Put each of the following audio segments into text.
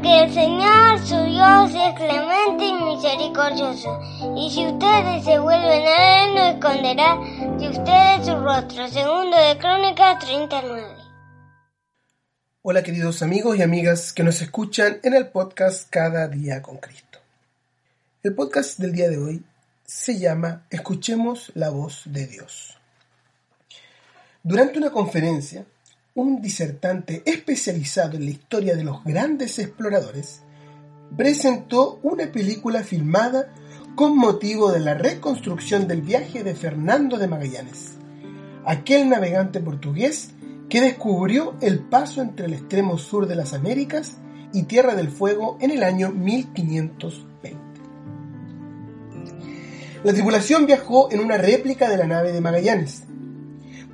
Porque el Señor su Dios es clemente y misericordioso, y si ustedes se vuelven a Él, no esconderá de ustedes su rostro. Segundo de Crónicas 39. Hola queridos amigos y amigas que nos escuchan en el podcast Cada día con Cristo. El podcast del día de hoy se llama Escuchemos la voz de Dios. Durante una conferencia, un disertante especializado en la historia de los grandes exploradores, presentó una película filmada con motivo de la reconstrucción del viaje de Fernando de Magallanes, aquel navegante portugués que descubrió el paso entre el extremo sur de las Américas y Tierra del Fuego en el año 1520. La tripulación viajó en una réplica de la nave de Magallanes,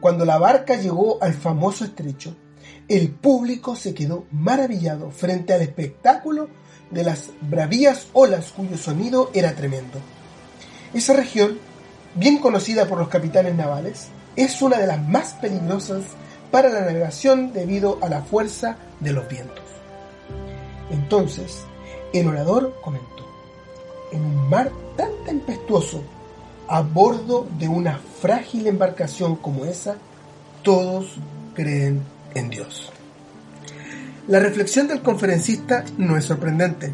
cuando la barca llegó al famoso estrecho, el público se quedó maravillado frente al espectáculo de las bravías olas cuyo sonido era tremendo. Esa región, bien conocida por los capitanes navales, es una de las más peligrosas para la navegación debido a la fuerza de los vientos. Entonces, el orador comentó, en un mar tan tempestuoso a bordo de una frágil embarcación como esa, todos creen en Dios. La reflexión del conferencista no es sorprendente,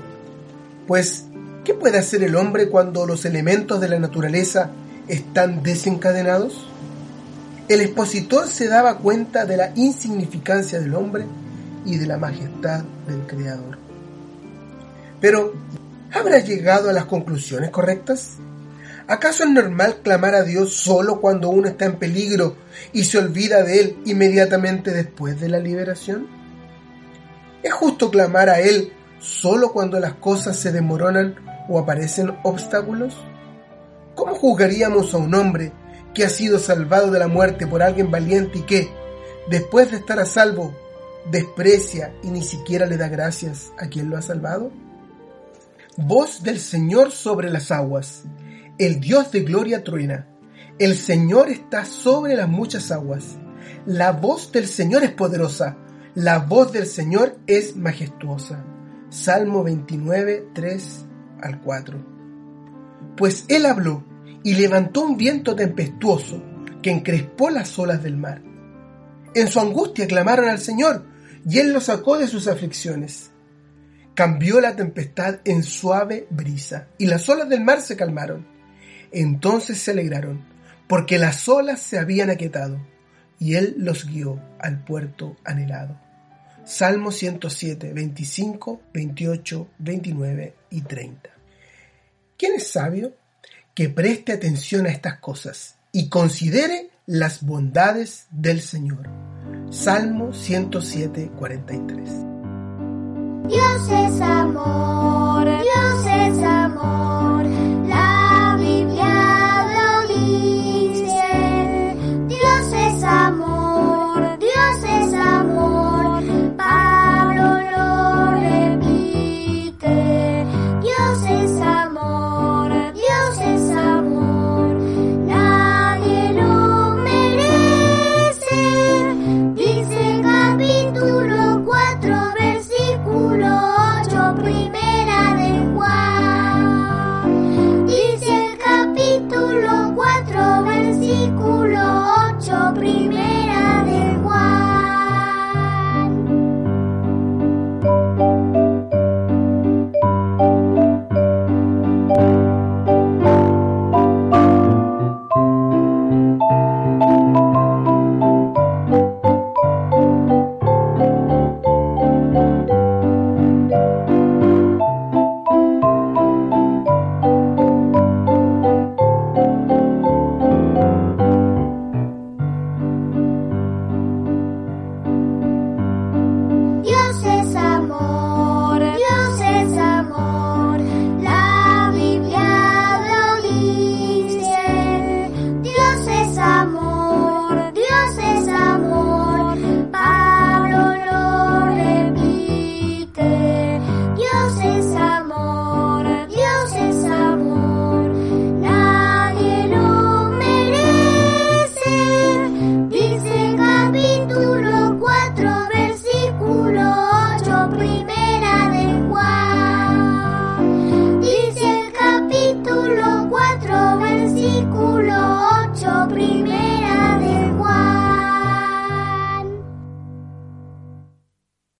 pues ¿qué puede hacer el hombre cuando los elementos de la naturaleza están desencadenados? El expositor se daba cuenta de la insignificancia del hombre y de la majestad del Creador. Pero, ¿habrá llegado a las conclusiones correctas? ¿Acaso es normal clamar a Dios solo cuando uno está en peligro y se olvida de Él inmediatamente después de la liberación? ¿Es justo clamar a Él solo cuando las cosas se demoronan o aparecen obstáculos? ¿Cómo juzgaríamos a un hombre que ha sido salvado de la muerte por alguien valiente y que, después de estar a salvo, desprecia y ni siquiera le da gracias a quien lo ha salvado? Voz del Señor sobre las aguas el Dios de gloria truena. El Señor está sobre las muchas aguas. La voz del Señor es poderosa. La voz del Señor es majestuosa. Salmo 29, 3 al 4. Pues Él habló y levantó un viento tempestuoso que encrespó las olas del mar. En su angustia clamaron al Señor y Él los sacó de sus aflicciones. Cambió la tempestad en suave brisa y las olas del mar se calmaron. Entonces se alegraron, porque las olas se habían aquietado, y él los guió al puerto anhelado. Salmo 107, 25, 28, 29 y 30. ¿Quién es sabio? Que preste atención a estas cosas y considere las bondades del Señor. Salmo 107, 43. Dios es amor.